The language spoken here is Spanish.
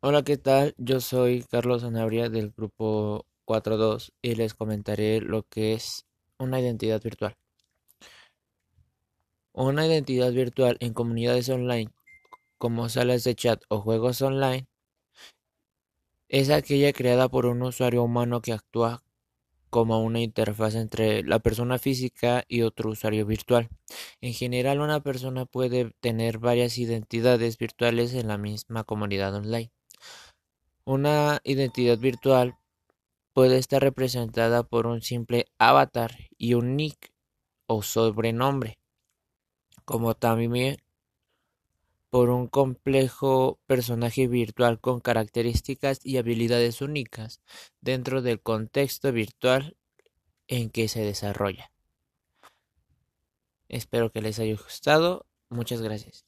Hola, ¿qué tal? Yo soy Carlos Sanabria del grupo 42 y les comentaré lo que es una identidad virtual. Una identidad virtual en comunidades online, como salas de chat o juegos online, es aquella creada por un usuario humano que actúa como una interfaz entre la persona física y otro usuario virtual. En general, una persona puede tener varias identidades virtuales en la misma comunidad online. Una identidad virtual puede estar representada por un simple avatar y un nick o sobrenombre, como también por un complejo personaje virtual con características y habilidades únicas dentro del contexto virtual en que se desarrolla. Espero que les haya gustado. Muchas gracias.